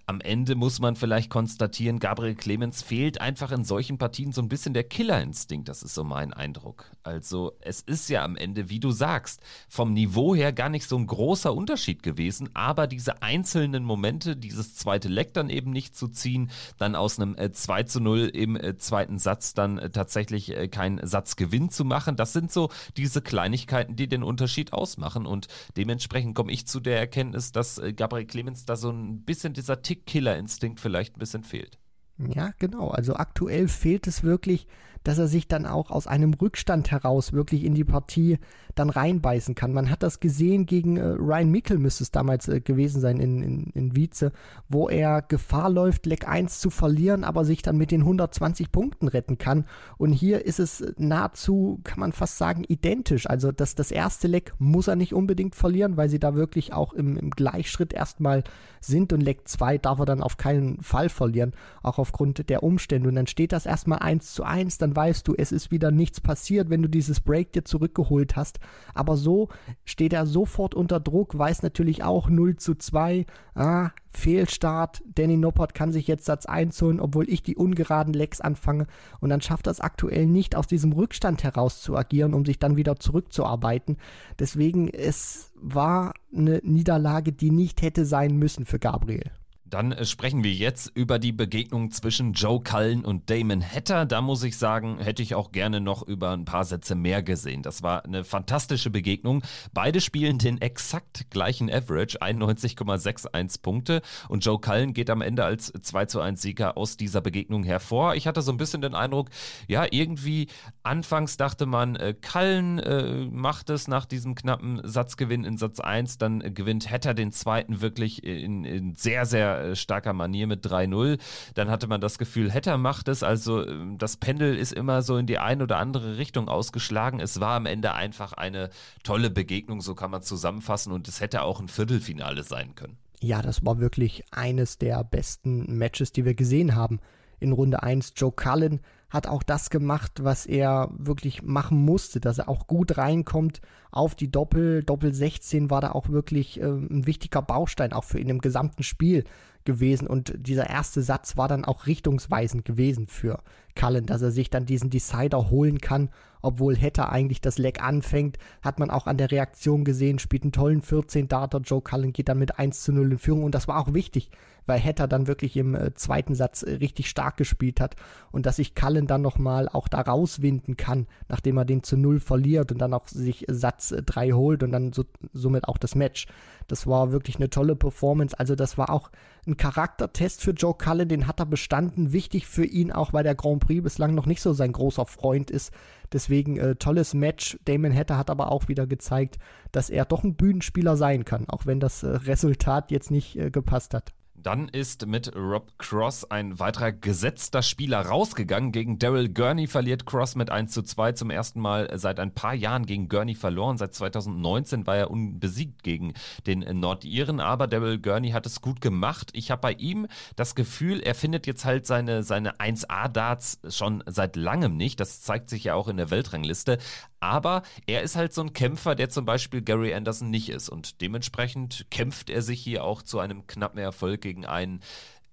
am Ende muss man vielleicht konstatieren, Gabriel Clemens fehlt einfach in solchen Partien so ein bisschen der Killerinstinkt. Das ist so mein Eindruck. Also es ist ja am Ende, wie du sagst, vom Niveau her gar nicht so ein großer Unterschied gewesen. Aber diese einzelnen Momente, dieses zweite Leck dann eben nicht zu ziehen, dann aus einem 2 äh, zu 0 im äh, zweiten Satz dann äh, tatsächlich keinen Satzgewinn zu machen. Das sind so diese Kleinigkeiten, die den Unterschied ausmachen. Und dementsprechend komme ich zu der Erkenntnis, dass Gabriel Clemens da so ein bisschen dieser Tick-Killer-Instinkt vielleicht ein bisschen fehlt. Ja, genau. Also aktuell fehlt es wirklich dass er sich dann auch aus einem Rückstand heraus wirklich in die Partie dann reinbeißen kann. Man hat das gesehen gegen äh, Ryan Mickel, müsste es damals äh, gewesen sein in, in, in Wietze, wo er Gefahr läuft, Leck 1 zu verlieren, aber sich dann mit den 120 Punkten retten kann. Und hier ist es nahezu, kann man fast sagen, identisch. Also das, das erste Leck muss er nicht unbedingt verlieren, weil sie da wirklich auch im, im Gleichschritt erstmal sind und Leck 2 darf er dann auf keinen Fall verlieren, auch aufgrund der Umstände. Und dann steht das erstmal 1 zu 1, dann weißt du, es ist wieder nichts passiert, wenn du dieses Break dir zurückgeholt hast. Aber so steht er sofort unter Druck, weiß natürlich auch 0 zu 2. Ah, Fehlstart. Danny Noppert kann sich jetzt Satz 1 holen, obwohl ich die ungeraden Lecks anfange. Und dann schafft er es aktuell nicht, aus diesem Rückstand heraus zu agieren, um sich dann wieder zurückzuarbeiten. Deswegen, es war eine Niederlage, die nicht hätte sein müssen für Gabriel. Dann äh, sprechen wir jetzt über die Begegnung zwischen Joe Cullen und Damon Hatter. Da muss ich sagen, hätte ich auch gerne noch über ein paar Sätze mehr gesehen. Das war eine fantastische Begegnung. Beide spielen den exakt gleichen Average, 91,61 Punkte. Und Joe Cullen geht am Ende als 2 zu 1 Sieger aus dieser Begegnung hervor. Ich hatte so ein bisschen den Eindruck, ja, irgendwie anfangs dachte man, äh, Cullen äh, macht es nach diesem knappen Satzgewinn in Satz 1. Dann äh, gewinnt Hatter den zweiten wirklich in, in sehr, sehr äh, starker Manier mit 3-0. Dann hatte man das Gefühl, Hetter macht es. Also ähm, das Pendel ist immer so in die eine oder andere Richtung ausgeschlagen. Es war am Ende einfach eine tolle Begegnung, so kann man zusammenfassen. Und es hätte auch ein Viertelfinale sein können. Ja, das war wirklich eines der besten Matches, die wir gesehen haben. In Runde 1 Joe Cullen hat auch das gemacht, was er wirklich machen musste, dass er auch gut reinkommt auf die Doppel. Doppel 16 war da auch wirklich äh, ein wichtiger Baustein auch für ihn im gesamten Spiel gewesen. Und dieser erste Satz war dann auch richtungsweisend gewesen für Cullen, dass er sich dann diesen Decider holen kann, obwohl Hatter eigentlich das Leck anfängt, hat man auch an der Reaktion gesehen, spielt einen tollen 14 Data, Joe Cullen geht dann mit 1 zu 0 in Führung. Und das war auch wichtig, weil Hatter dann wirklich im äh, zweiten Satz äh, richtig stark gespielt hat und dass sich Cullen dann nochmal auch da rauswinden kann, nachdem er den zu 0 verliert und dann auch sich Satz 3 äh, holt und dann so, somit auch das Match. Das war wirklich eine tolle Performance. Also das war auch ein Charaktertest für Joe Cullen, den hat er bestanden. Wichtig für ihn auch, weil der Grand Prix bislang noch nicht so sein großer Freund ist. Deswegen äh, tolles Match. Damon Hatter hat aber auch wieder gezeigt, dass er doch ein Bühnenspieler sein kann, auch wenn das äh, Resultat jetzt nicht äh, gepasst hat. Dann ist mit Rob Cross ein weiterer gesetzter Spieler rausgegangen. Gegen Daryl Gurney verliert Cross mit 1 zu 2 zum ersten Mal seit ein paar Jahren gegen Gurney verloren. Seit 2019 war er unbesiegt gegen den Nordiren, aber Daryl Gurney hat es gut gemacht. Ich habe bei ihm das Gefühl, er findet jetzt halt seine, seine 1A-Darts schon seit langem nicht. Das zeigt sich ja auch in der Weltrangliste. Aber er ist halt so ein Kämpfer, der zum Beispiel Gary Anderson nicht ist. Und dementsprechend kämpft er sich hier auch zu einem knappen Erfolg gegen einen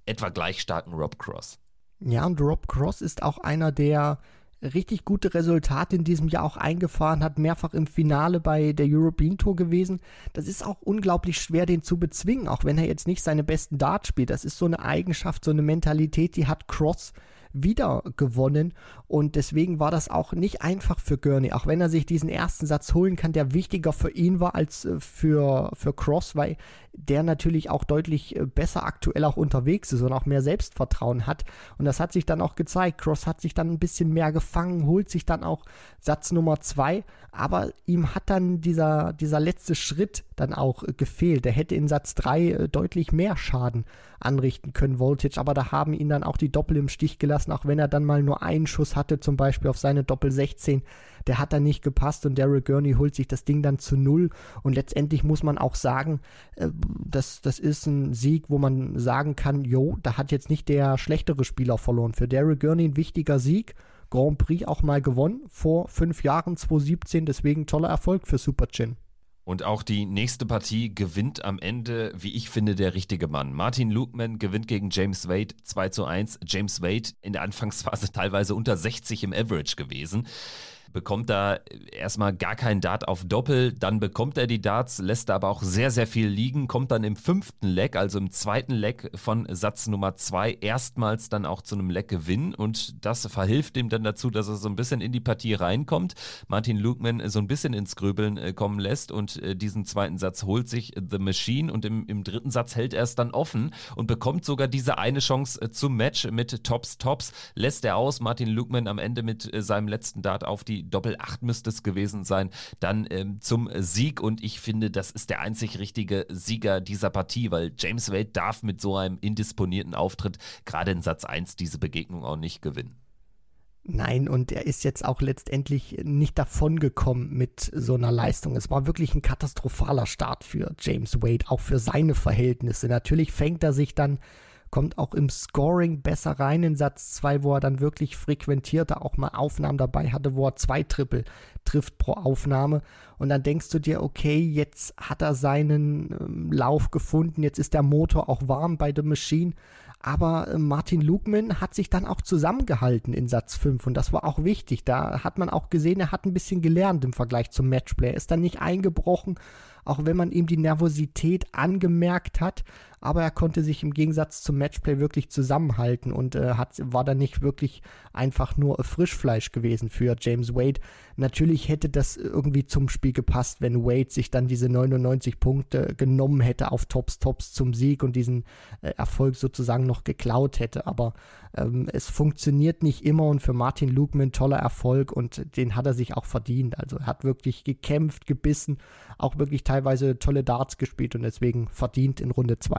etwa gleich starken Rob Cross. Ja, und Rob Cross ist auch einer, der richtig gute Resultate in diesem Jahr auch eingefahren, hat mehrfach im Finale bei der European Tour gewesen. Das ist auch unglaublich schwer, den zu bezwingen, auch wenn er jetzt nicht seine besten Darts spielt. Das ist so eine Eigenschaft, so eine Mentalität, die hat Cross wieder gewonnen. Und deswegen war das auch nicht einfach für Gurney, auch wenn er sich diesen ersten Satz holen kann, der wichtiger für ihn war als äh, für, für Cross, weil der natürlich auch deutlich äh, besser aktuell auch unterwegs ist und auch mehr Selbstvertrauen hat. Und das hat sich dann auch gezeigt. Cross hat sich dann ein bisschen mehr gefangen, holt sich dann auch Satz Nummer zwei, aber ihm hat dann dieser, dieser letzte Schritt dann auch äh, gefehlt. Er hätte in Satz drei deutlich mehr Schaden anrichten können, Voltage, aber da haben ihn dann auch die Doppel im Stich gelassen, auch wenn er dann mal nur einen Schuss hatte, zum Beispiel auf seine Doppel 16, der hat dann nicht gepasst und Daryl Gurney holt sich das Ding dann zu null. Und letztendlich muss man auch sagen, äh, das, das ist ein Sieg, wo man sagen kann, jo, da hat jetzt nicht der schlechtere Spieler verloren. Für Daryl Gurney ein wichtiger Sieg, Grand Prix auch mal gewonnen vor fünf Jahren, 2017, deswegen toller Erfolg für Super Chin. Und auch die nächste Partie gewinnt am Ende, wie ich finde, der richtige Mann. Martin Lukeman gewinnt gegen James Wade 2 zu 1. James Wade in der Anfangsphase [LAUGHS] teilweise unter 60 im Average gewesen bekommt da erstmal gar keinen Dart auf Doppel, dann bekommt er die Darts, lässt da aber auch sehr, sehr viel liegen, kommt dann im fünften Leck, also im zweiten Leck von Satz Nummer zwei, erstmals dann auch zu einem Leckgewinn. Und das verhilft ihm dann dazu, dass er so ein bisschen in die Partie reinkommt, Martin Lukeman so ein bisschen ins Grübeln äh, kommen lässt und äh, diesen zweiten Satz holt sich The Machine und im, im dritten Satz hält er es dann offen und bekommt sogar diese eine Chance äh, zum Match mit Tops Tops, lässt er aus, Martin Lukeman am Ende mit seinem letzten Dart auf die Doppel 8 müsste es gewesen sein, dann ähm, zum Sieg. Und ich finde, das ist der einzig richtige Sieger dieser Partie, weil James Wade darf mit so einem indisponierten Auftritt gerade in Satz 1 diese Begegnung auch nicht gewinnen. Nein, und er ist jetzt auch letztendlich nicht davongekommen mit so einer Leistung. Es war wirklich ein katastrophaler Start für James Wade, auch für seine Verhältnisse. Natürlich fängt er sich dann kommt auch im Scoring besser rein in Satz 2, wo er dann wirklich frequentierte, auch mal Aufnahmen dabei hatte, wo er zwei Triple trifft pro Aufnahme. Und dann denkst du dir, okay, jetzt hat er seinen ähm, Lauf gefunden, jetzt ist der Motor auch warm bei The Machine. Aber äh, Martin Lugman hat sich dann auch zusammengehalten in Satz 5 und das war auch wichtig. Da hat man auch gesehen, er hat ein bisschen gelernt im Vergleich zum Matchplay. Er ist dann nicht eingebrochen, auch wenn man ihm die Nervosität angemerkt hat aber er konnte sich im Gegensatz zum Matchplay wirklich zusammenhalten und äh, hat, war dann nicht wirklich einfach nur Frischfleisch gewesen für James Wade. Natürlich hätte das irgendwie zum Spiel gepasst, wenn Wade sich dann diese 99 Punkte genommen hätte auf Tops Tops zum Sieg und diesen äh, Erfolg sozusagen noch geklaut hätte, aber ähm, es funktioniert nicht immer und für Martin Lugman toller Erfolg und den hat er sich auch verdient. Also er hat wirklich gekämpft, gebissen, auch wirklich teilweise tolle Darts gespielt und deswegen verdient in Runde 2.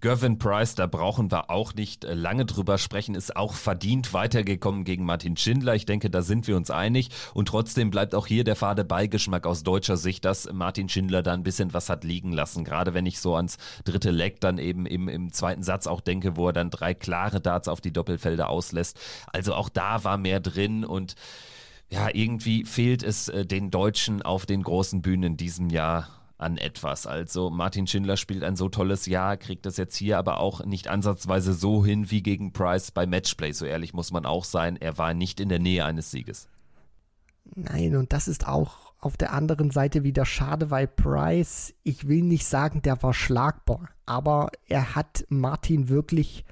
Gervin Price, da brauchen wir auch nicht äh, lange drüber sprechen, ist auch verdient weitergekommen gegen Martin Schindler. Ich denke, da sind wir uns einig. Und trotzdem bleibt auch hier der fade Beigeschmack aus deutscher Sicht, dass Martin Schindler da ein bisschen was hat liegen lassen. Gerade wenn ich so ans dritte Leck dann eben im, im zweiten Satz auch denke, wo er dann drei klare Darts auf die Doppelfelder auslässt. Also auch da war mehr drin und ja, irgendwie fehlt es äh, den Deutschen auf den großen Bühnen in diesem Jahr an etwas. Also Martin Schindler spielt ein so tolles Jahr, kriegt das jetzt hier aber auch nicht ansatzweise so hin wie gegen Price bei Matchplay. So ehrlich muss man auch sein, er war nicht in der Nähe eines Sieges. Nein, und das ist auch auf der anderen Seite wieder schade, weil Price, ich will nicht sagen, der war schlagbar, aber er hat Martin wirklich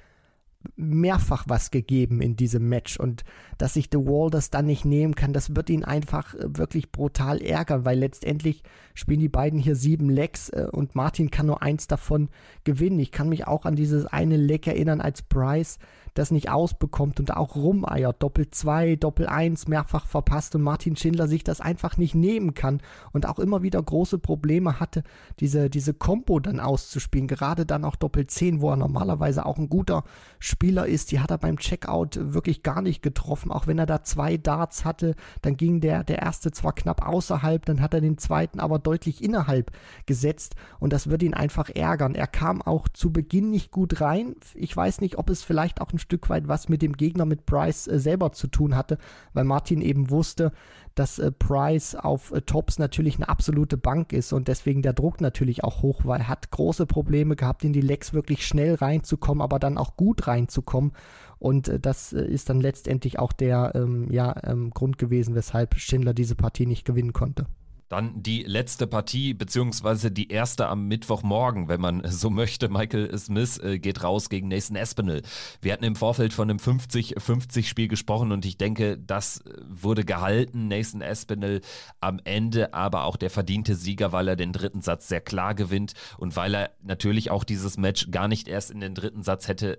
mehrfach was gegeben in diesem Match und dass sich The Wall das dann nicht nehmen kann, das wird ihn einfach äh, wirklich brutal ärgern, weil letztendlich spielen die beiden hier sieben Lecks äh, und Martin kann nur eins davon gewinnen. Ich kann mich auch an dieses eine Leck erinnern, als Bryce das nicht ausbekommt und auch rumeiert, Doppel 2, Doppel 1 mehrfach verpasst und Martin Schindler sich das einfach nicht nehmen kann und auch immer wieder große Probleme hatte, diese, diese Combo dann auszuspielen, gerade dann auch Doppel 10, wo er normalerweise auch ein guter Spieler ist, die hat er beim Checkout wirklich gar nicht getroffen, auch wenn er da zwei Darts hatte, dann ging der, der erste zwar knapp außerhalb, dann hat er den zweiten aber deutlich innerhalb gesetzt und das wird ihn einfach ärgern. Er kam auch zu Beginn nicht gut rein, ich weiß nicht, ob es vielleicht auch ein Stück weit was mit dem Gegner, mit Price äh, selber zu tun hatte, weil Martin eben wusste, dass äh, Price auf äh, Tops natürlich eine absolute Bank ist und deswegen der Druck natürlich auch hoch war. Er hat große Probleme gehabt, in die Lecks wirklich schnell reinzukommen, aber dann auch gut reinzukommen. Und äh, das äh, ist dann letztendlich auch der ähm, ja, ähm, Grund gewesen, weshalb Schindler diese Partie nicht gewinnen konnte. Dann die letzte Partie, beziehungsweise die erste am Mittwochmorgen, wenn man so möchte. Michael Smith äh, geht raus gegen Nathan Espinel. Wir hatten im Vorfeld von einem 50-50-Spiel gesprochen und ich denke, das äh, wurde gehalten. Nathan Espinel am Ende aber auch der verdiente Sieger, weil er den dritten Satz sehr klar gewinnt und weil er natürlich auch dieses Match gar nicht erst in den dritten Satz hätte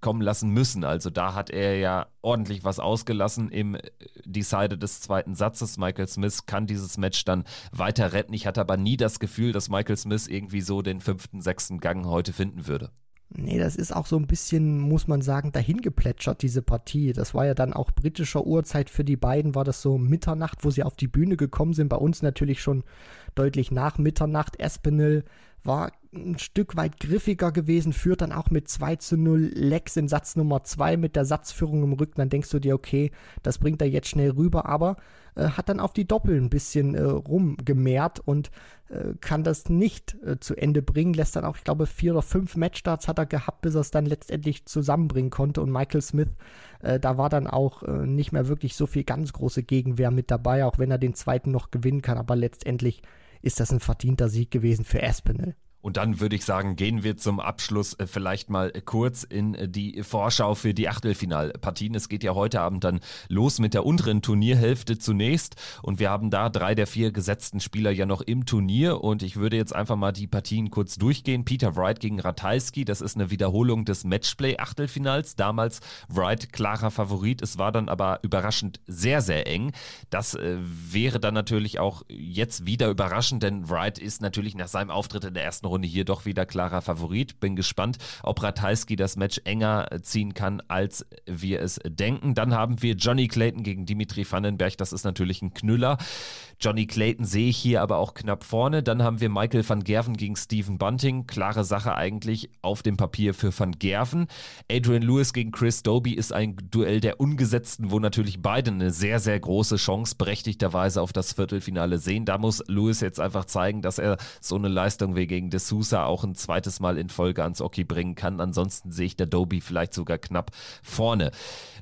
kommen lassen müssen. Also da hat er ja ordentlich was ausgelassen im äh, Decider des zweiten Satzes. Michael Smith kann dieses Match dann weiter retten. Ich hatte aber nie das Gefühl, dass Michael Smith irgendwie so den fünften, sechsten Gang heute finden würde. Nee, das ist auch so ein bisschen, muss man sagen, dahingeplätschert, diese Partie. Das war ja dann auch britischer Uhrzeit für die beiden, war das so Mitternacht, wo sie auf die Bühne gekommen sind. Bei uns natürlich schon deutlich nach Mitternacht. Espinel war ein Stück weit griffiger gewesen, führt dann auch mit 2 zu 0 Lex in Satz Nummer 2 mit der Satzführung im Rücken. Dann denkst du dir, okay, das bringt er jetzt schnell rüber, aber äh, hat dann auf die Doppel ein bisschen äh, rumgemehrt und äh, kann das nicht äh, zu Ende bringen. Lässt dann auch, ich glaube, vier oder fünf Matchstarts hat er gehabt, bis er es dann letztendlich zusammenbringen konnte. Und Michael Smith, äh, da war dann auch äh, nicht mehr wirklich so viel ganz große Gegenwehr mit dabei, auch wenn er den zweiten noch gewinnen kann. Aber letztendlich ist das ein verdienter Sieg gewesen für Aspinall. Und dann würde ich sagen, gehen wir zum Abschluss äh, vielleicht mal äh, kurz in äh, die Vorschau für die Achtelfinalpartien. Es geht ja heute Abend dann los mit der unteren Turnierhälfte zunächst. Und wir haben da drei der vier gesetzten Spieler ja noch im Turnier. Und ich würde jetzt einfach mal die Partien kurz durchgehen. Peter Wright gegen Ratajski, das ist eine Wiederholung des Matchplay-Achtelfinals. Damals Wright klarer Favorit. Es war dann aber überraschend sehr, sehr eng. Das wäre dann natürlich auch jetzt wieder überraschend, denn Wright ist natürlich nach seinem Auftritt in der ersten Runde Runde hier doch wieder klarer Favorit. Bin gespannt, ob Ratajski das Match enger ziehen kann, als wir es denken. Dann haben wir Johnny Clayton gegen Dimitri Vandenberg. Das ist natürlich ein Knüller. Johnny Clayton sehe ich hier aber auch knapp vorne. Dann haben wir Michael van Gerven gegen Stephen Bunting. Klare Sache eigentlich auf dem Papier für van Gerven. Adrian Lewis gegen Chris Doby ist ein Duell der Ungesetzten, wo natürlich beide eine sehr, sehr große Chance berechtigterweise auf das Viertelfinale sehen. Da muss Lewis jetzt einfach zeigen, dass er so eine Leistung wie gegen De Sousa auch ein zweites Mal in Folge ans Oki bringen kann. Ansonsten sehe ich der Doby vielleicht sogar knapp vorne.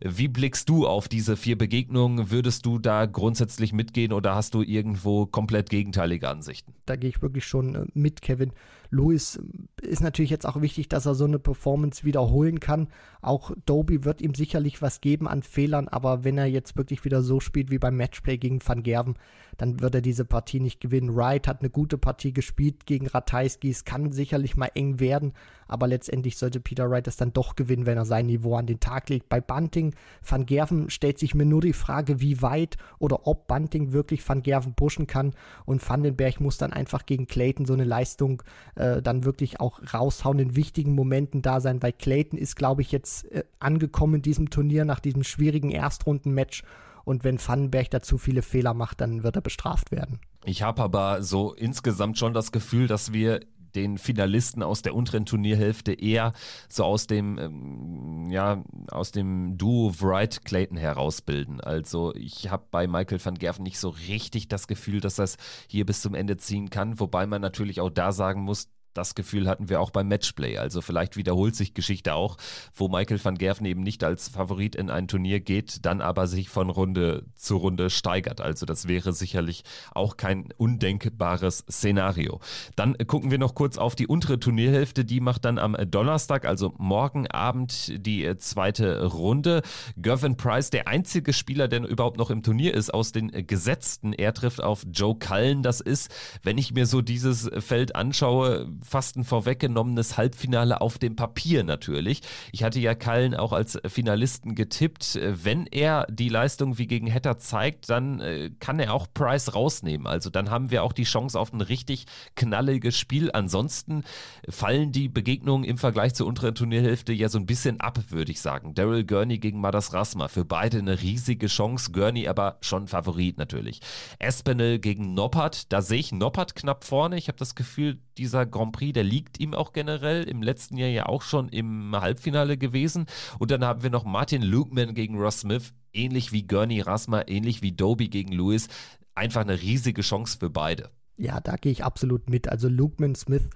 Wie blickst du auf diese vier Begegnungen? Würdest du da grundsätzlich mitgehen oder hast du irgendwo komplett gegenteilige Ansichten? Da gehe ich wirklich schon äh, mit, Kevin. Louis äh, ist natürlich jetzt auch wichtig, dass er so eine Performance wiederholen kann. Auch Doby wird ihm sicherlich was geben an Fehlern, aber wenn er jetzt wirklich wieder so spielt wie beim Matchplay gegen Van Gerven, dann wird er diese Partie nicht gewinnen. Wright hat eine gute Partie gespielt gegen Ratajski. Es kann sicherlich mal eng werden, aber letztendlich sollte Peter Wright das dann doch gewinnen, wenn er sein Niveau an den Tag legt. Bei Bunting, Van Gerven stellt sich mir nur die Frage, wie weit oder ob Bunting wirklich Van Gerven pushen kann und Vandenberg muss dann einfach gegen Clayton so eine Leistung äh, dann wirklich auch raushauen, in wichtigen Momenten da sein, weil Clayton ist, glaube ich, jetzt äh, angekommen in diesem Turnier nach diesem schwierigen Erstrundenmatch und wenn Vandenberg da zu viele Fehler macht, dann wird er bestraft werden. Ich habe aber so insgesamt schon das Gefühl, dass wir den Finalisten aus der unteren Turnierhälfte eher so aus dem, ähm, ja, aus dem Duo Wright Clayton herausbilden. Also ich habe bei Michael van Gerven nicht so richtig das Gefühl, dass das hier bis zum Ende ziehen kann, wobei man natürlich auch da sagen muss, das Gefühl hatten wir auch beim Matchplay. Also vielleicht wiederholt sich Geschichte auch, wo Michael van Gerven eben nicht als Favorit in ein Turnier geht, dann aber sich von Runde zu Runde steigert. Also das wäre sicherlich auch kein undenkbares Szenario. Dann gucken wir noch kurz auf die untere Turnierhälfte. Die macht dann am Donnerstag, also morgen Abend, die zweite Runde. Gervin Price, der einzige Spieler, der überhaupt noch im Turnier ist, aus den Gesetzten. Er trifft auf Joe Cullen. Das ist, wenn ich mir so dieses Feld anschaue, fast ein vorweggenommenes Halbfinale auf dem Papier natürlich. Ich hatte ja Kallen auch als Finalisten getippt. Wenn er die Leistung wie gegen Hetter zeigt, dann äh, kann er auch Price rausnehmen. Also dann haben wir auch die Chance auf ein richtig knalliges Spiel. Ansonsten fallen die Begegnungen im Vergleich zur unteren Turnierhälfte ja so ein bisschen ab, würde ich sagen. Daryl Gurney gegen Madas Rasma. Für beide eine riesige Chance. Gurney aber schon Favorit natürlich. Espinel gegen Noppert. Da sehe ich Noppert knapp vorne. Ich habe das Gefühl, dieser Grand Prix, der liegt ihm auch generell. Im letzten Jahr ja auch schon im Halbfinale gewesen. Und dann haben wir noch Martin Lukeman gegen Ross Smith, ähnlich wie Gurney Rasma, ähnlich wie Doby gegen Lewis. Einfach eine riesige Chance für beide. Ja, da gehe ich absolut mit. Also Lukeman Smith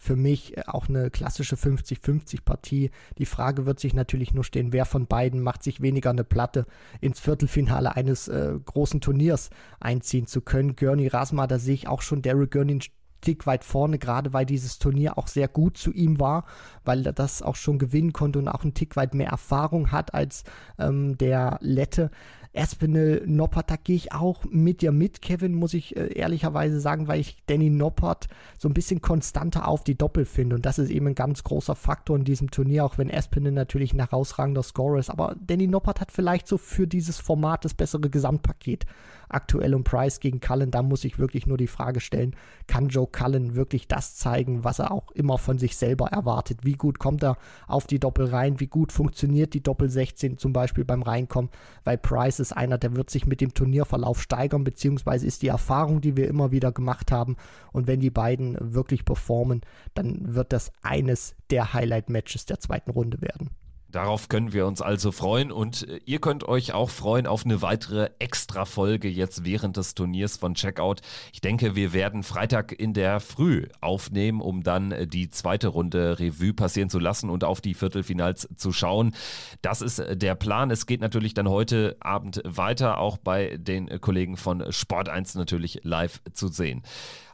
für mich äh, auch eine klassische 50-50-Partie. Die Frage wird sich natürlich nur stehen, wer von beiden macht sich weniger eine Platte ins Viertelfinale eines äh, großen Turniers einziehen zu können. Gurney Rasma, da sehe ich auch schon Derek Gurney ein Tick weit vorne, gerade weil dieses Turnier auch sehr gut zu ihm war, weil er das auch schon gewinnen konnte und auch ein Tick weit mehr Erfahrung hat als ähm, der Lette. Espinel, Noppert, da gehe ich auch mit dir mit, Kevin, muss ich äh, ehrlicherweise sagen, weil ich Danny Noppert so ein bisschen konstanter auf die Doppel finde. Und das ist eben ein ganz großer Faktor in diesem Turnier, auch wenn Espinel natürlich ein herausragender Scorer ist. Aber Danny Noppert hat vielleicht so für dieses Format das bessere Gesamtpaket aktuell um Price gegen Cullen, da muss ich wirklich nur die Frage stellen, kann Joe Cullen wirklich das zeigen, was er auch immer von sich selber erwartet? Wie gut kommt er auf die Doppel rein? Wie gut funktioniert die Doppel 16 zum Beispiel beim Reinkommen? Weil Price ist einer, der wird sich mit dem Turnierverlauf steigern, beziehungsweise ist die Erfahrung, die wir immer wieder gemacht haben. Und wenn die beiden wirklich performen, dann wird das eines der Highlight-Matches der zweiten Runde werden. Darauf können wir uns also freuen und äh, ihr könnt euch auch freuen auf eine weitere Extra-Folge jetzt während des Turniers von Checkout. Ich denke, wir werden Freitag in der Früh aufnehmen, um dann äh, die zweite Runde Revue passieren zu lassen und auf die Viertelfinals zu schauen. Das ist äh, der Plan. Es geht natürlich dann heute Abend weiter, auch bei den Kollegen von Sport 1 natürlich live zu sehen.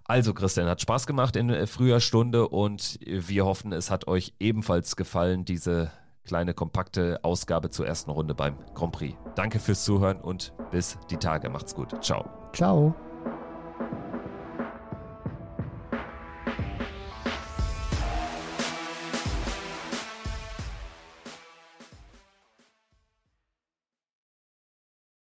Also Christian, hat Spaß gemacht in früher Stunde und wir hoffen, es hat euch ebenfalls gefallen, diese kleine, kompakte Ausgabe zur ersten Runde beim Grand Prix. Danke fürs Zuhören und bis die Tage. Macht's gut. Ciao. Ciao.